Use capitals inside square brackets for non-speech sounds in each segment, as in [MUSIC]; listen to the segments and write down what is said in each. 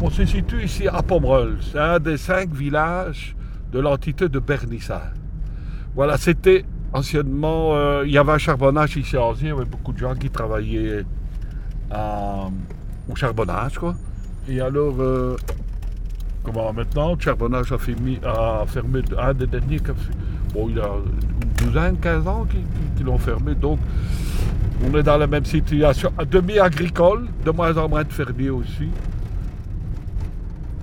On se situe ici à Pomerol. C'est un des cinq villages de l'entité de Bernissard. Voilà, c'était anciennement. euh, il y avait un charbonnage ici à. Il y avait beaucoup de gens qui travaillaient au charbonnage, quoi. Et alors, euh, comment maintenant, le charbonnage a, fermé, un des derniers. qui Bon, il y a une douzaine, 15 ans qu'ils qu'ils- qu'ils l'ont fermé. Donc, on est dans la même situation. Demi-agricole, de moins en moins de fermiers aussi.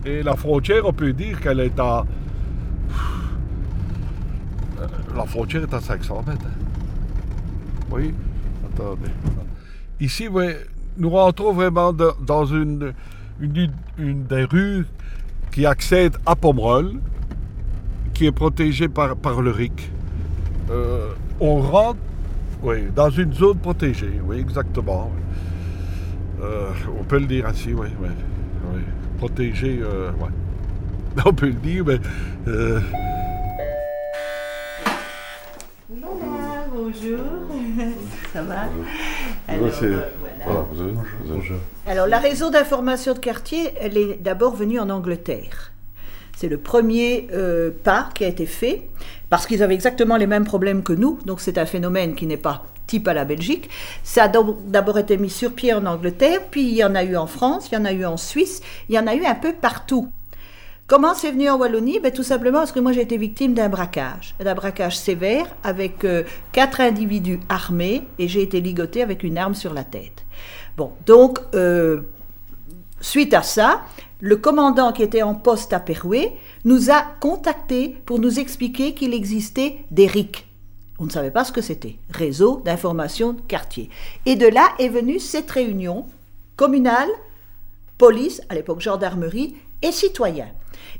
Et la frontière, on peut dire qu'elle est à. Euh, La frontière est à 500 mètres. hein. Oui, attendez. Ici, oui, nous rentrons vraiment dans une, des rues qui accède à Pomerol, qui est protégée par, le RIC. Euh, on rentre dans une zone protégée, oui, exactement. Euh, on peut le dire ainsi, oui, oui. Protégée, euh, ouais. [LAUGHS] On peut le dire, mais. euh, Voilà, bonjour. [LAUGHS] Ça va? Alors, c'est- euh, voilà. Voilà, vous avez- Alors, la réseau d'information de quartier, elle est d'abord venue en Angleterre. C'est le premier euh, pas qui a été fait, parce qu'ils avaient exactement les mêmes problèmes que nous, donc c'est un phénomène qui n'est pas type à la Belgique. Ça a d'abord été mis sur pied en Angleterre, puis il y en a eu en France, il y en a eu en Suisse, il y en a eu un peu partout. Comment c'est venu en Wallonie? Ben, Tout simplement parce que moi j'ai été victime d'un braquage, d'un braquage sévère avec euh, quatre individus armés et j'ai été ligotée avec une arme sur la tête. Bon, donc euh, suite à ça, le commandant qui était en poste à Perouet nous a contactés pour nous expliquer qu'il existait des RIC. On ne savait pas ce que c'était, réseau d'information de quartier. Et de là est venue cette réunion communale, police, à l'époque gendarmerie, et citoyens.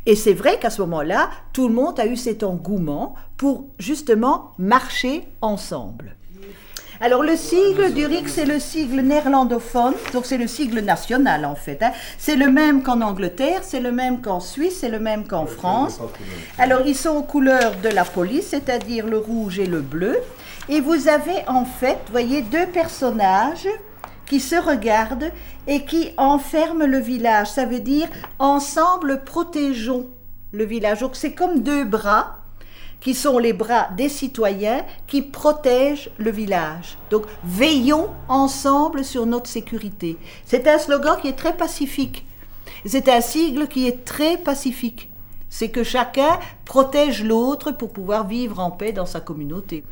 Et c'est vrai qu'à ce moment-là, tout le monde a eu cet engouement pour justement marcher ensemble. Alors le sigle du RIC, c'est le sigle néerlandophone, donc c'est le sigle national en fait. hein. C'est le même qu'en Angleterre, c'est le même qu'en Suisse, c'est le même qu'en France. Alors ils sont aux couleurs de la police, c'est-à-dire le rouge et le bleu. Et vous avez en fait, voyez, deux personnages qui se regardent et qui enferment le village. Ça veut dire ensemble protégeons le village. Donc c'est comme deux bras qui sont les bras des citoyens qui protègent le village. Donc veillons ensemble sur notre sécurité. C'est un slogan qui est très pacifique. C'est un sigle qui est très pacifique. C'est que chacun protège l'autre pour pouvoir vivre en paix dans sa communauté.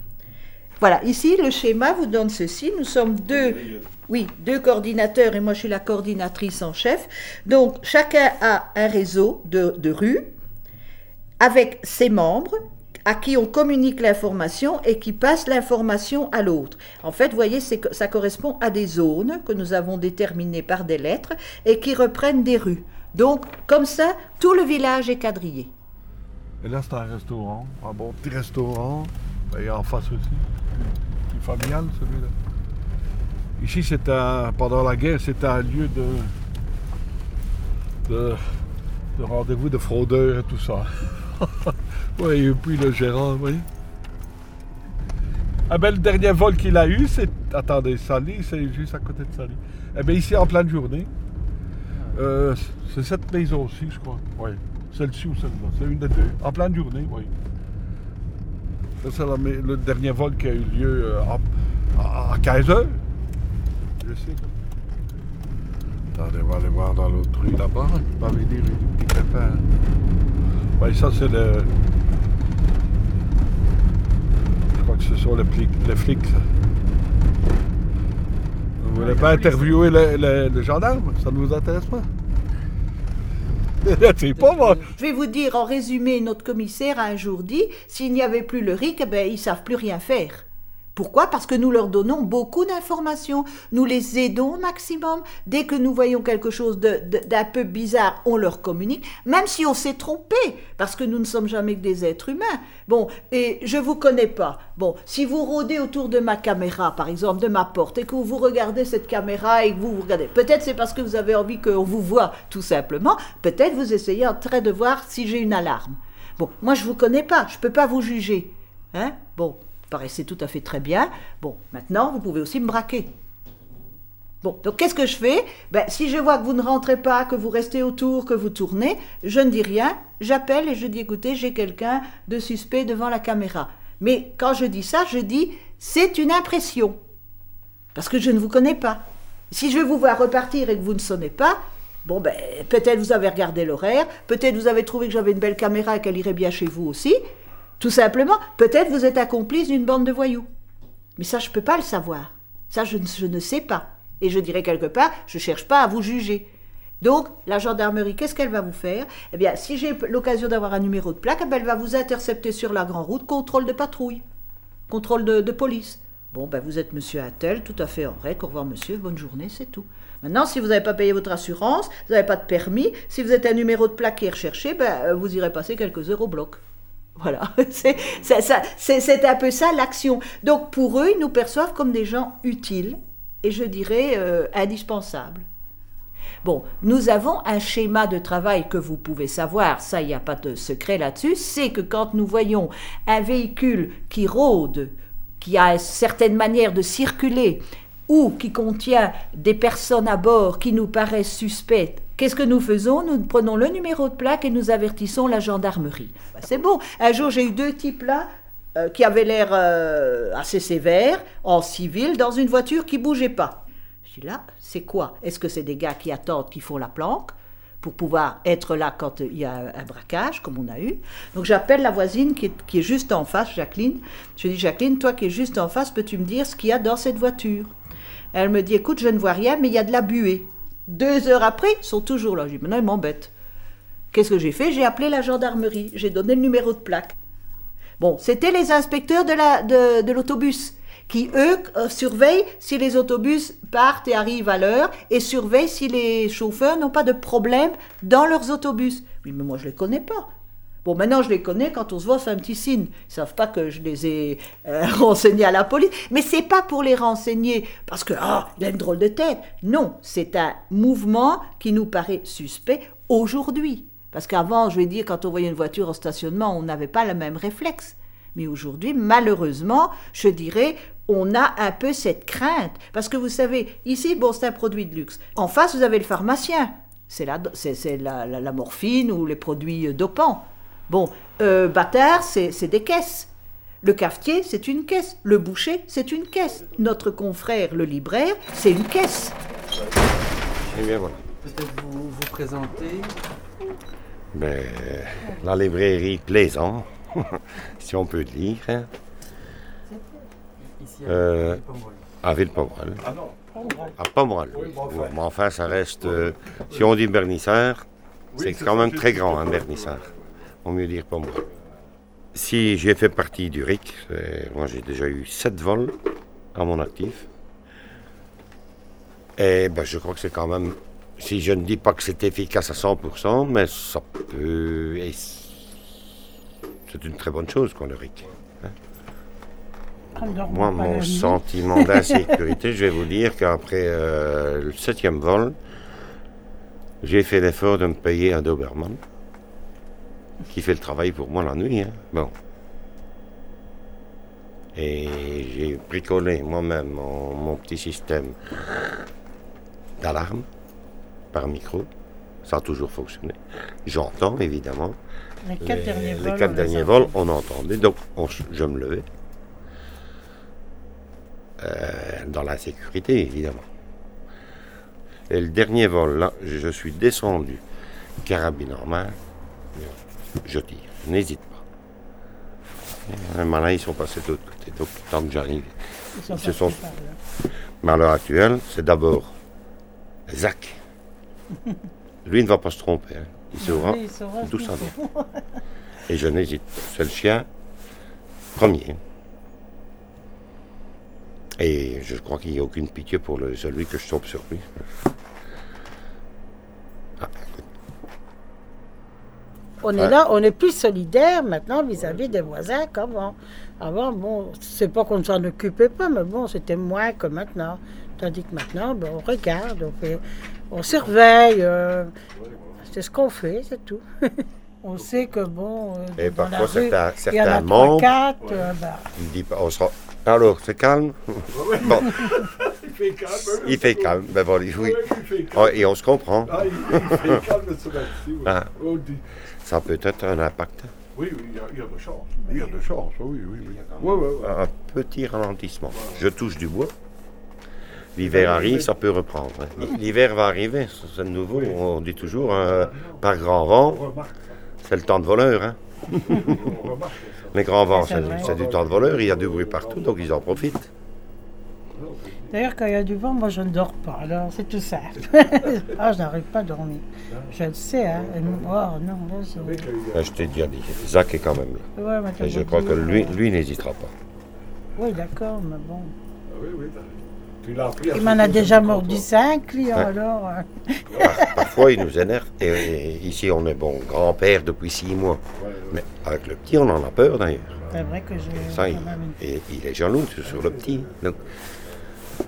Voilà, ici le schéma vous donne ceci. Nous sommes deux, oui, deux coordinateurs et moi je suis la coordinatrice en chef. Donc chacun a un réseau de, de rues avec ses membres à qui on communique l'information et qui passe l'information à l'autre. En fait, vous voyez, ça correspond à des zones que nous avons déterminées par des lettres et qui reprennent des rues. Donc, comme ça, tout le village est quadrillé. Et là, c'est un restaurant, un bon petit restaurant. Et en face aussi, plus familial celui-là. Ici, c'est un, pendant la guerre, c'était un lieu de rendez-vous de fraudeurs et tout ça. [LAUGHS] oui, et puis le gérant, oui. Ah ben, le dernier vol qu'il a eu, c'est. Attendez, Sally, c'est juste à côté de Sally. Eh bien, ici, en pleine journée. Euh, c'est cette maison aussi, je crois. Oui. Celle-ci ou celle-là. C'est une des deux. En pleine journée, oui. C'est le dernier vol qui a eu lieu euh, à, à 15 heures. Je sais. Attendez, on va aller voir dans l'autre rue là-bas. Il va venir un petit pépin. Oui, ça, c'est le. Je crois que ce sont les flics. Les flics. Vous voulez pas interviewer le, le- le gendarme? Ça ne vous intéresse pas [LAUGHS] C'est pas moi. Je vais vous dire en résumé, notre commissaire a un jour dit s'il n'y avait plus le RIC, eh ben, ils ne savent plus rien faire. Pourquoi? Parce que nous leur donnons beaucoup d'informations, nous les aidons au maximum. Dès que nous voyons quelque chose d'un peu bizarre, on leur communique, même si on s'est trompé, parce que nous ne sommes jamais que des êtres humains. Bon, et je vous connais pas. Bon, si vous rôdez autour de ma caméra, par exemple, de ma porte, et que vous regardez cette caméra et que vous vous regardez, peut-être c'est parce que vous avez envie qu'on vous voit, tout simplement. Peut-être vous essayez en train de voir si j'ai une alarme. Bon, moi je vous connais pas, je peux pas vous juger. Hein Bon, paraissait tout à fait très bien. Bon, maintenant, vous pouvez aussi me braquer. Bon, donc qu'est-ce que je fais? Ben, Si je vois que vous ne rentrez pas, que vous restez autour, que vous tournez, je ne dis rien, j'appelle et je dis écoutez, j'ai quelqu'un de suspect devant la caméra. Mais quand je dis ça, je dis c'est une impression. Parce que je ne vous connais pas. Si je vous vois repartir et que vous ne sonnez pas, bon ben peut-être vous avez regardé l'horaire, peut-être vous avez trouvé que j'avais une belle caméra et qu'elle irait bien chez vous aussi. Tout simplement, peut-être vous êtes accomplice d'une bande de voyous. Mais ça, je ne peux pas le savoir. Ça, je ne sais pas. Et je dirais quelque part, je ne cherche pas à vous juger. Donc, la gendarmerie, qu'est-ce qu'elle va vous faire? Eh bien, si j'ai l'occasion d'avoir un numéro de plaque, eh elle va vous intercepter sur la grande route, contrôle de patrouille, contrôle de, police. Bon, ben vous êtes monsieur Attel, tout à fait en règle, au revoir monsieur, bonne journée, c'est tout. Maintenant, si vous n'avez pas payé votre assurance, vous n'avez pas de permis, si vous êtes un numéro de plaque qui est recherché, ben, vous irez passer quelques heures au bloc. Voilà, [LAUGHS] c'est un peu ça l'action. Donc pour eux, ils nous perçoivent comme des gens utiles et je dirais euh, indispensables. Bon, nous avons un schéma de travail que vous pouvez savoir, ça, il n'y a pas de secret là-dessus, c'est que quand nous voyons un véhicule qui rôde, qui a une certaine manière de circuler, ou qui contient des personnes à bord qui nous paraissent suspectes, qu'est-ce que nous faisons? Nous prenons le numéro de plaque et nous avertissons la gendarmerie. Ben, c'est bon. Un jour, j'ai eu deux types là euh, qui avaient l'air euh, assez sévères, en civil, dans une voiture qui bougeait pas là, c'est quoi? Est-ce que c'est des gars qui attendent, qui font la planque pour pouvoir être là quand il y a un braquage, comme on a eu? Donc j'appelle la voisine qui est, juste en face, Jacqueline. Je dis, Jacqueline, toi qui es juste en face, peux-tu me dire ce qu'il y a dans cette voiture? Elle me dit, écoute, je ne vois rien, mais il y a de la buée. Deux heures après, ils sont toujours là. Je dis, maintenant, ils m'embêtent. Qu'est-ce que j'ai fait? J'ai appelé la gendarmerie. J'ai donné le numéro de plaque. Bon, c'était les inspecteurs de l'autobus qui, eux, euh, surveillent si les autobus partent et arrivent à l'heure et surveillent si les chauffeurs n'ont pas de problème dans leurs autobus. Oui, mais moi, je ne les connais pas. Bon, maintenant, je les connais, quand on se voit, c'est un petit signe. Ils savent pas que je les ai euh, [LAUGHS] renseignés à la police. Mais c'est pas pour les renseigner parce que, ah, il a une drôle de tête. Non, c'est un mouvement qui nous paraît suspect aujourd'hui. Parce qu'avant, je vais dire, quand on voyait une voiture en stationnement, on n'avait pas le même réflexe. Mais aujourd'hui, malheureusement, je dirais, on a un peu cette crainte. Parce que vous savez, ici, bon, c'est un produit de luxe. En face, vous avez le pharmacien. C'est la, c'est, la, morphine ou les produits dopants. Bon, euh, bâtard, c'est des caisses. Le cafetier, c'est une caisse. Le boucher, c'est une caisse. Notre confrère, le libraire, c'est une caisse. Eh bien, voilà. Peut-être vous vous présentez ben, La librairie Plaisant, [LAUGHS] si on peut dire. Hein euh, à Ville-Pomerol. Ah non À Pomerol. mais enfin, ça reste. Euh, si on dit Bernissard, c'est quand même très grand, un hein, Bernissard. On mieux dire Pomerol. Si j'ai fait partie du RIC, moi j'ai déjà eu sept vols à mon actif. Et ben, je crois que c'est quand même. Si je ne dis pas que c'est efficace à 100%, mais ça peut. C'est une très bonne chose, qu'on le RIC. Moi, mon sentiment d'insécurité, je vais vous dire qu'après euh, le septième vol, j'ai fait l'effort de me payer un Doberman qui fait le travail pour moi la nuit. Hein. Bon. Et j'ai bricolé moi-même mon, petit système d'alarme par micro. Ça a toujours fonctionné. J'entends évidemment. Les quatre derniers vols, les quatre derniers vols on entendait. Donc je me levais. Euh, dans la sécurité, évidemment. Et le dernier vol, là, je suis descendu, carabine normale, je tire, n'hésite pas. Les malins, ils sont passés de l'autre côté, donc tant que j'arrive, ils, se sont... Mais à l'heure actuelle, c'est d'abord Zach. [LAUGHS] Lui ne va pas se tromper, hein. il saura d'où ça vient. Et je n'hésite pas, c'est le chien premier. Et je crois qu'il n'y a aucune pitié pour celui que je tombe sur lui. Ah. On est là, on est plus solidaire maintenant vis-à-vis des voisins qu'avant. Avant, bon, c'est pas qu'on ne s'en occupait pas, mais bon, c'était moins que maintenant. Tandis que maintenant, ben, on regarde, on, fait, on surveille. Euh, c'est ce qu'on fait, c'est tout. [LAUGHS] on sait que bon. Euh, Et parfois, certains, certains membres. Quatre, euh, ben, on dit, on sera alors, c'est calme? Bon. fait [LAUGHS] calme. Il fait calme. Ben voilà, oui. Ouais, il fait calme. Oh, et on se comprend. Ah, il, il fait calme ce matin. Oui. Ah. On dit- Ça peut être un impact. oui, oui, il y, a, il y a de chance. Il y a de chance, oui, oui, oui. Ouais, ouais, ouais. Un petit ralentissement. Je touche du bois. L'hiver arrive, ça peut reprendre. hein. L'hiver va arriver, c'est de nouveau. On dit toujours, euh, par grand vent, c'est le temps de voleur. hein. [LAUGHS] Les grands vents, c'est du temps de voleur. Il y a du bruit partout, donc ils en profitent. D'ailleurs, quand il y a du vent, moi je ne dors pas. Alors c'est tout simple. [LAUGHS] ah, je n'arrive pas à dormir. Je le sais, hein. Et nous- Oh non, là c'est. Vous savez qu'il y a- Ben, je t'ai déjà dit, Zach est quand même là. Ouais, mais t'as Et je crois que lui, lui n'hésitera pas. Oui, d'accord, mais bon. Ah oui, oui, t'as- tu l'as appris à Il m'en a déjà mordu cinq, Ouais. alors. Par- parfois, il nous énerve. Et, et ici, on est bon grand-père depuis six mois. Ouais, ouais. Mais avec le petit, on en a peur d'ailleurs. C'est vrai que j'ai. Ça, il, quand même une- et il est jaloux sur le petit. Donc,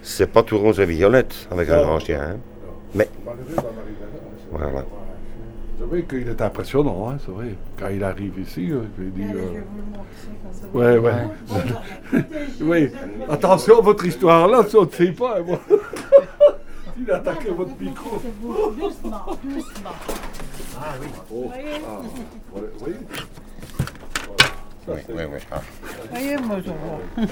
c'est pas tout rose et violette avec un chien. hein. Mais vrai. Voilà. C'est vrai qu'il est impressionnant, hein, c'est vrai. Quand il arrive ici, euh, je lui dis. Allez, euh, je vais vous le montrer quand ça va. Ouais, ouais. [LAUGHS] Oui, attention, votre histoire là, ça ne sait pas. hein, moi. [LAUGHS] Il a attaqué votre micro. Doucement, doucement. Oh, Voyez, ah, ouais, oui. oui, oui, oui. Ah. voyez, moi je vois. [LAUGHS]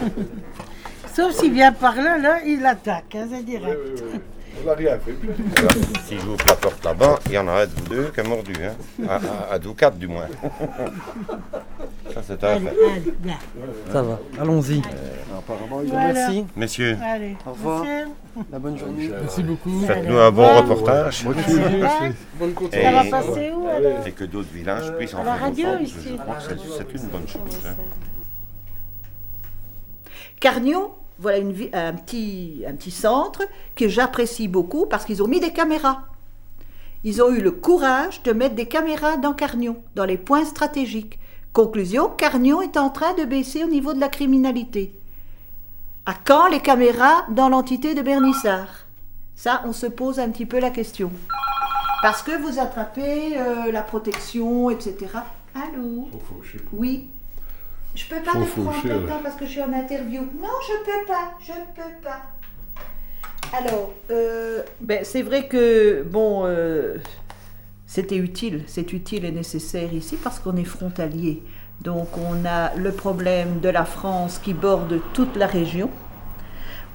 Sauf s'il vient par là, là, il attaque, hein, c'est Oui, direct. oui, oui. On n'a rien fait. Alors, si j'ouvre la porte là-bas, il y en a un de vous deux qui a mordu. Hein. À, à, à vous quatre, du moins. Ça, c'est un Allez, fait. Ça va, allons-y. Apparemment, il Voilà. Merci, Messieurs, Allez, Au revoir. la bonne journée. Merci beaucoup. faites-nous un bon reportage. Bonne Et- continuation. Ça va passer où alors Et que d'autres villages puissent en la faire radio, autant, ici. Je crois que c'est- c'est une bonne chose. hein. Carnion, voilà une un, petit, un petit centre que j'apprécie beaucoup parce qu'ils ont mis des caméras. Ils ont eu le courage de mettre des caméras dans Carnion, dans les points stratégiques. Conclusion, Carnion est en train de baisser au niveau de la criminalité. À quand les caméras dans l'entité de Bernissard? Ça, on se pose un petit peu la question. Parce que vous attrapez euh, la protection, etc. Allô? Oui. Je peux pas Faut te prendre faucher, maintenant là. parce que je suis en interview. Non, je peux pas, je peux pas. Alors, euh, ben, c'est vrai que, bon, euh, c'était utile, c'est utile et nécessaire ici parce qu'on est frontalier. Donc, on a le problème de la France qui borde toute la région.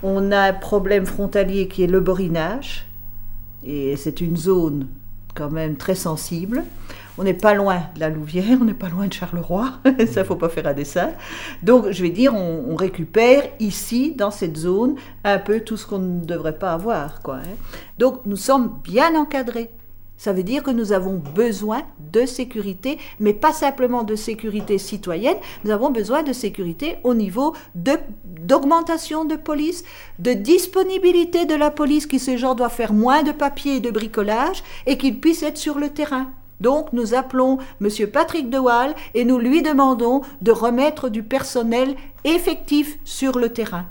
On a un problème frontalier qui est le borinage. Et c'est une zone quand même très sensible. On n'est pas loin de la Louvière, on n'est pas loin de Charleroi, [LAUGHS] ça faut pas faire un dessin. Donc je vais dire, on, on récupère ici, dans cette zone, un peu tout ce qu'on ne devrait pas avoir. Quoi, hein. Donc nous sommes bien encadrés. Ça veut dire que nous avons besoin de sécurité, mais pas simplement de sécurité citoyenne, nous avons besoin de sécurité au niveau de- d'augmentation de, police, de disponibilité de la police qui, ce genre, doit faire moins de papier et de bricolage et qu'il puisse être sur le terrain. Donc nous appelons M. Patrick Dewaal et nous lui demandons de remettre du personnel effectif sur le terrain.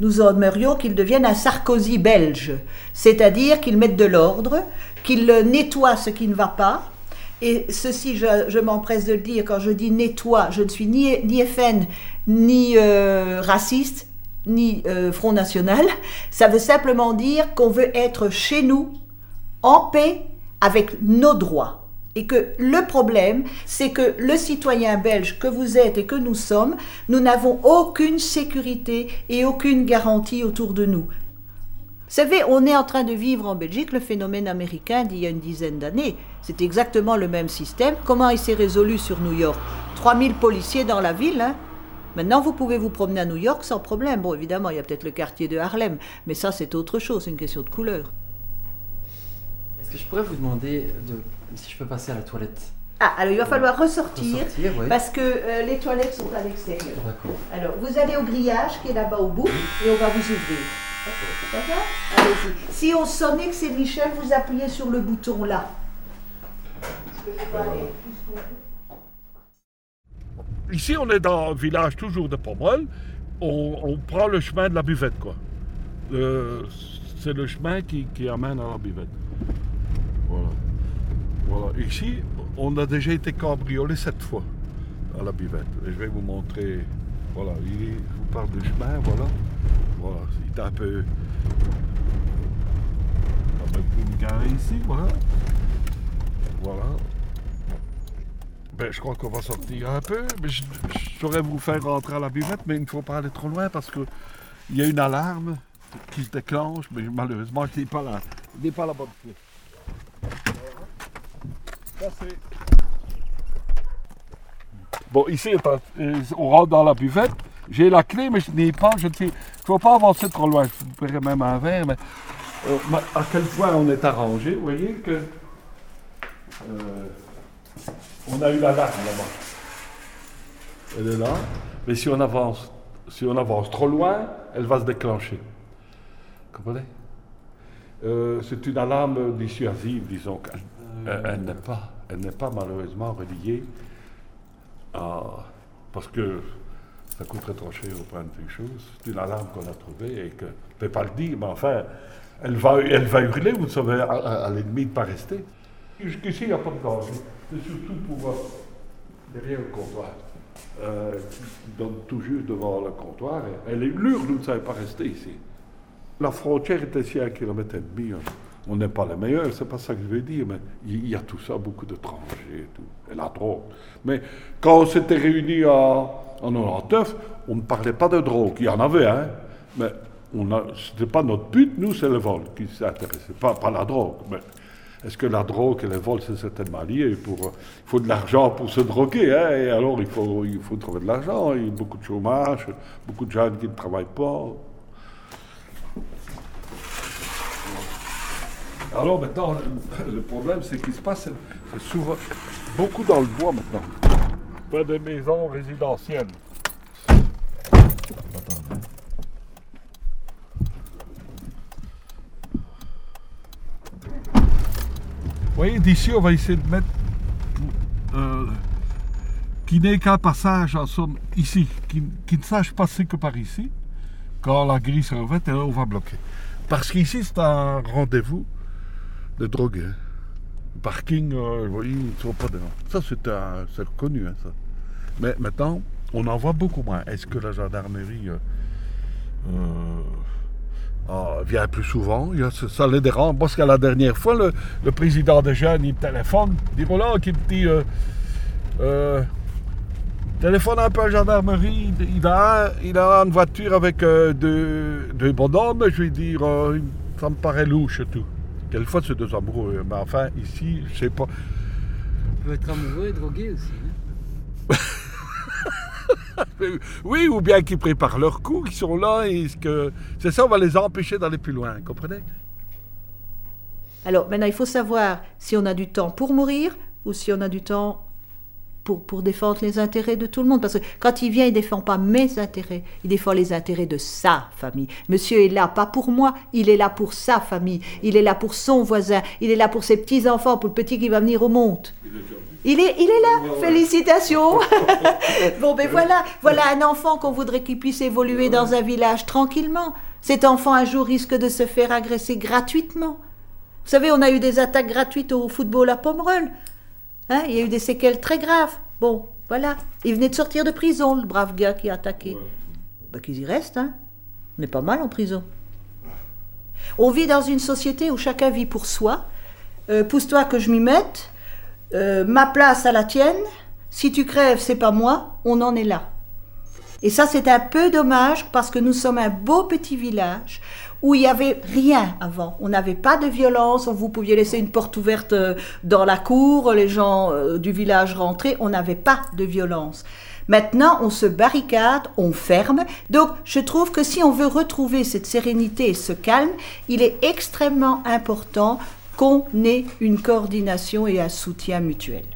Nous aimerions qu'il devienne un Sarkozy belge, c'est-à-dire qu'il mette de l'ordre, qu'il nettoie ce qui ne va pas. Et ceci, je, m'empresse de le dire, quand je dis nettoie, je ne suis ni, ni FN, ni euh, raciste, ni euh, Front National. Ça veut simplement dire qu'on veut être chez nous, en paix, avec nos droits. Et que le problème, c'est que le citoyen belge que vous êtes et que nous sommes, nous n'avons aucune sécurité et aucune garantie autour de nous. Vous savez, on est en train de vivre en Belgique le phénomène américain d'il y a une dizaine d'années. C'est exactement le même système. Comment il s'est résolu sur New York? 3000 policiers dans la ville. hein. Maintenant, vous pouvez vous promener à New York sans problème. Bon, évidemment, il y a peut-être le quartier de Harlem, mais ça, c'est autre chose, c'est une question de couleur. Que je pourrais vous demander de, si je peux passer à la toilette Ah, alors il va falloir ressortir, Ressortir, oui. parce que euh, les toilettes sont à l'extérieur. D'accord. Alors, vous allez au grillage qui est là-bas au bout et on va vous ouvrir. D'accord Allez-y. Si on sonnait que c'est Michel, vous appuyez sur le bouton là. Est-ce que je peux aller jusqu'au bout Ici, on est dans un village toujours de Pomerol. On, on prend le chemin de la buvette, quoi. Le- C'est le chemin qui, qui amène à la buvette. Voilà. Voilà. Ici, on a déjà été cambriolé sept fois à la buvette. Et je vais vous montrer. Voilà. Il vous parle du chemin, voilà. Voilà. Il est un peu. On va une carré ici, voilà. Voilà. Ben, je crois qu'on va sortir un peu, mais je, saurais vous faire rentrer à la buvette, mais il ne faut pas aller trop loin parce que il y a une alarme qui se déclenche, mais malheureusement, je n'ai pas pas la bonne. Bon, ici, on rentre dans la buvette. J'ai la clé, mais je n'ai pas. Je ne faut pas avancer trop loin. Je vous même un verre, mais euh, ma- à quel point on est arrangé. Vous voyez que. euh, on a eu l'alarme là-bas. Elle est là. Mais si on avance, si on avance trop loin, elle va se déclencher. Comprenez? Euh, C'est une alarme dissuasive, disons. Elle, elle- elle n'est pas, elle n'est pas malheureusement reliée à, parce que ça coûterait trop cher au point de vue choses. C'est une alarme qu'on a trouvée et que je ne peux pas le dire, mais enfin, elle va, elle va hurler, vous savez, à, à- à l'ennemi de ne pas rester. Jusqu'ici, il n'y a pas de danger. C'est surtout pour euh, derrière le comptoir. Euh, qui donne tout juste devant le comptoir. Elle est lourde, nous ne savons pas rester ici. La frontière est ici à un kilomètre et demi. hein. On n'est pas les meilleurs, c'est pas ça que je veux dire, mais il y a tout ça, beaucoup d'étrangers et tout, et la drogue. Mais quand on s'était réunis en, en 99, on ne parlait pas de drogue. Il y en avait, hein, mais on a, c'était pas notre but, nous, c'est le vol qui s'intéressait, pas, la drogue. Mais est-ce que la drogue et le vol, c'est certainement lié pour, Il faut de l'argent pour se droguer, hein, et alors il faut, il faut trouver de l'argent. Il y a beaucoup de chômage, beaucoup de jeunes qui ne travaillent pas. Alors maintenant, le, problème, c'est qu'il se passe, souvent beaucoup dans le bois maintenant. Pas de maisons résidentielles. Vous voyez, d'ici, on va essayer de mettre euh, qui n'est qu'un passage en ici, qui, ne sache passer que par ici. Quand la grille et là, on va bloquer. Parce qu'ici, c'est un rendez-vous de drogue. hein. Parking, euh, voyez, ils ne sont pas dedans. Ça, c'est reconnu, hein, ça. Mais maintenant, on en voit beaucoup moins. Est-ce que la gendarmerie euh, euh, ah, vient plus souvent? Il y a- Ça, les dérange. Parce qu'à la dernière fois, le, le président des jeunes, il me téléphone. Il dit voilà, qui me dit euh, téléphone un peu à la gendarmerie. Il a, il a une voiture avec deux, deux bonhommes. Je lui dis euh, ça me paraît louche et tout. Quelquefois, c'est deux amoureux? Mais enfin, ici, je sais pas. On peut être amoureux et drogué aussi. hein. [LAUGHS] Oui, ou bien qu'ils préparent leur coup, qui sont là, et ce que c'est ça, on va les empêcher d'aller plus loin, comprenez? Alors maintenant, il faut savoir si on a du temps pour mourir ou si on a du temps pour, défendre les intérêts de tout le monde. Parce que quand il vient, il défend pas mes intérêts, il défend les intérêts de sa famille. Monsieur est là, pas pour moi, il est là pour sa famille, il est là pour son voisin, il est là pour ses petits-enfants, pour le petit qui va venir au monde. Il est, il est là, félicitations. [LAUGHS] bon, ben voilà, voilà un enfant qu'on voudrait qu'il puisse évoluer dans un village tranquillement. Cet enfant un jour risque de se faire agresser gratuitement. Vous savez, on a eu des attaques gratuites au football à Pomerol. Hein, il y a eu des séquelles très graves. Bon, voilà. Il venait de sortir de prison, le brave gars qui a attaqué. Ben, qu'ils y restent, hein. On est pas mal en prison. On vit dans une société où chacun vit pour soi. Euh, Pousse-toi que je m'y mette. Euh, ma place à la tienne. Si tu crèves, c'est pas moi. On en est là. Et ça, c'est un peu dommage parce que nous sommes un beau petit village où il n'y avait rien avant. On n'avait pas de violence, vous pouviez laisser une porte ouverte euh, dans la cour, les gens euh, du village rentraient, on n'avait pas de violence. Maintenant, on se barricade, on ferme. Donc, je trouve que si on veut retrouver cette sérénité et ce calme, il est extrêmement important qu'on ait une coordination et un soutien mutuel.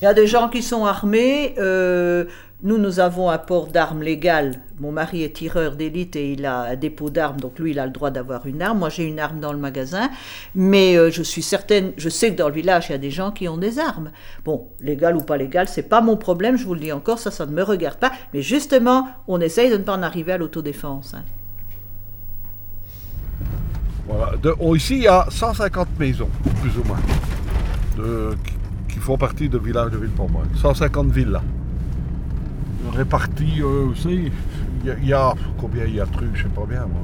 Il y a des gens qui sont armés. euh, nous, nous avons un port d'armes légal. Mon mari est tireur d'élite et il a un dépôt d'armes, donc lui, il a le droit d'avoir une arme. Moi, j'ai une arme dans le magasin, mais euh, je suis certaine, je sais que dans le village, il y a des gens qui ont des armes. Bon, légal ou pas légal, c'est pas mon problème, je vous le dis encore, ça, ça ne me regarde pas. Mais justement, on essaye de ne pas en arriver à l'autodéfense. hein. Voilà. Oh, ici, il y a 150 maisons, plus ou moins, font partie de village de Villepourmois. 150 villas. Réparties, euh, savez, il y, a- il y a combien il y a de trucs, je sais pas bien moi.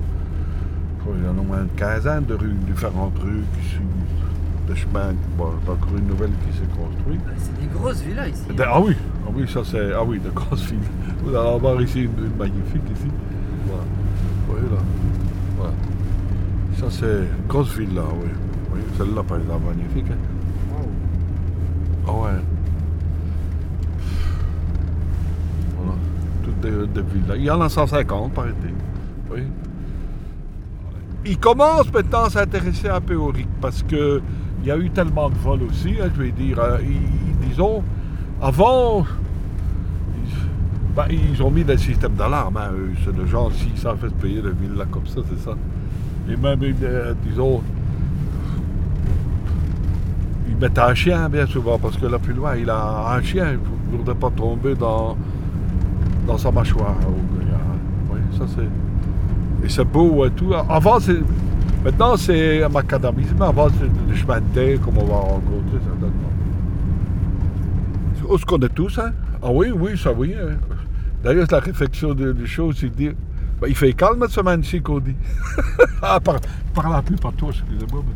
Il y en a au moins une quinzaine de rues, différentes rues qui de chemin. Bon, il y a encore une nouvelle qui s'est construite. C'est des grosses villas ici. De- Ah oui, ah oui, ça c'est. Ah oui, de grosses villes. Vous allez en voir ici une, une magnifique ici. Voilà. Vous voyez là. Voilà. Ça c'est une grosse ville là, oui. Voyez, celle-là par exemple, magnifique. hein. Ah ouais. Voilà. Des villes là. Il y en a 150 par été. Oui. Il commence maintenant à s'intéresser un peu au parce que il y a eu tellement de vols aussi, hein, je vais dire. ils- disons, avant, ils, ben, ils ont mis des systèmes d'alarme. Hein, eux. c'est le genre, s'ils savent payer des villes là comme ça, c'est ça. Et même, euh, disons, ils mettent un chien bien souvent parce que là plus loin, il a un chien pour ne pas tomber dans, dans sa mâchoire. gars. Oui, ça c'est. Et c'est beau et tout. Avant, c'est. Maintenant, c'est un macadamisme. Avant, c'est le chemin de terre, comme on va rencontrer certainement. On se connaît tous, hein? Ah oui, oui, ça oui. hein. D'ailleurs, la réflexion de- des choses, c'est de dire. ben, il fait calme cette semaine-ci, qu'on dit. [LAUGHS] ah, par, par la pluie, par toi, excusez-moi. Mais...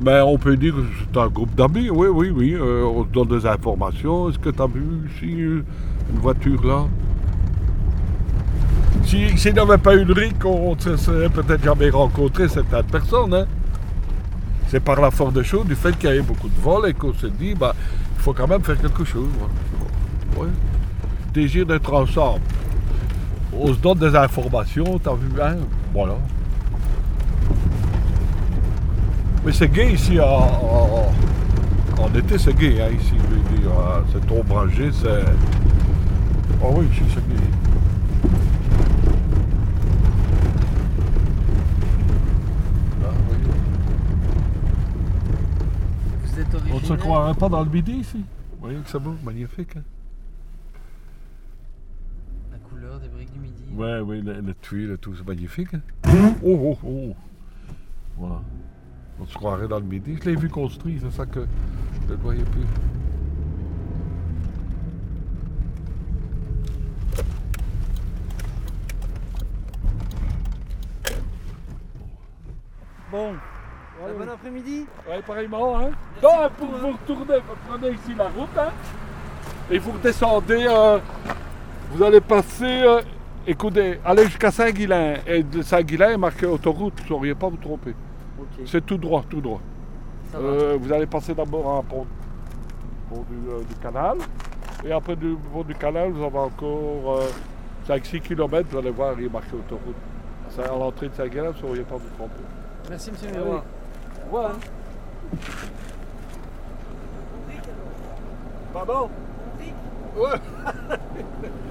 mais on peut dire que c'est un groupe d'amis, oui, oui, oui. euh, on se donne des informations. Est-ce que tu as vu ici euh, une voiture là? Si- S'il n'y avait pas RIC, on ne serait peut-être jamais rencontré certaines personnes. Hein. C'est par la force des choses, du fait qu'il y avait beaucoup de vols et qu'on s'est dit, bah, il faut quand même faire quelque chose. Ouais. Désir d'être ensemble. On se donne des informations, t'as vu, hein? Voilà. Mais c'est gay ici, en, en- en été, c'est gay, hein, ici, euh, C'est ombragé, c'est... Ah oui, ici, c'est gay. Vous êtes On ne se croirait pas dans le midi ici. Vous voyez que c'est beau, magnifique. Hein? La couleur des briques du midi. Ouais, oui, les, les tuiles et tout, c'est magnifique. hein. Oh, oh, oh. Voilà. On se croirait dans le midi. Je l'ai vu construit, c'est ça que je ne le voyais plus. Bon. Bon après-midi Ouais, pareillement, hein. Non, pour vous retourner, vous prenez ici la route, hein. Et vous redescendez, euh, vous allez passer, euh, écoutez, allez jusqu'à Saint-Guilain. Et de Saint-Guilain est marqué autoroute, vous ne sauriez pas vous tromper. C'est tout droit, tout droit. Euh, vous allez passer d'abord un pont, pont du, euh, du canal. Et après du pont du canal, vous avez encore 5-6 km, vous allez voir, il est marqué autoroute. C'est à l'entrée de Saint-Guilain, vous ne pas vous tromper. Merci monsieur oui. Au revoir. Pardon Ouais. [LAUGHS]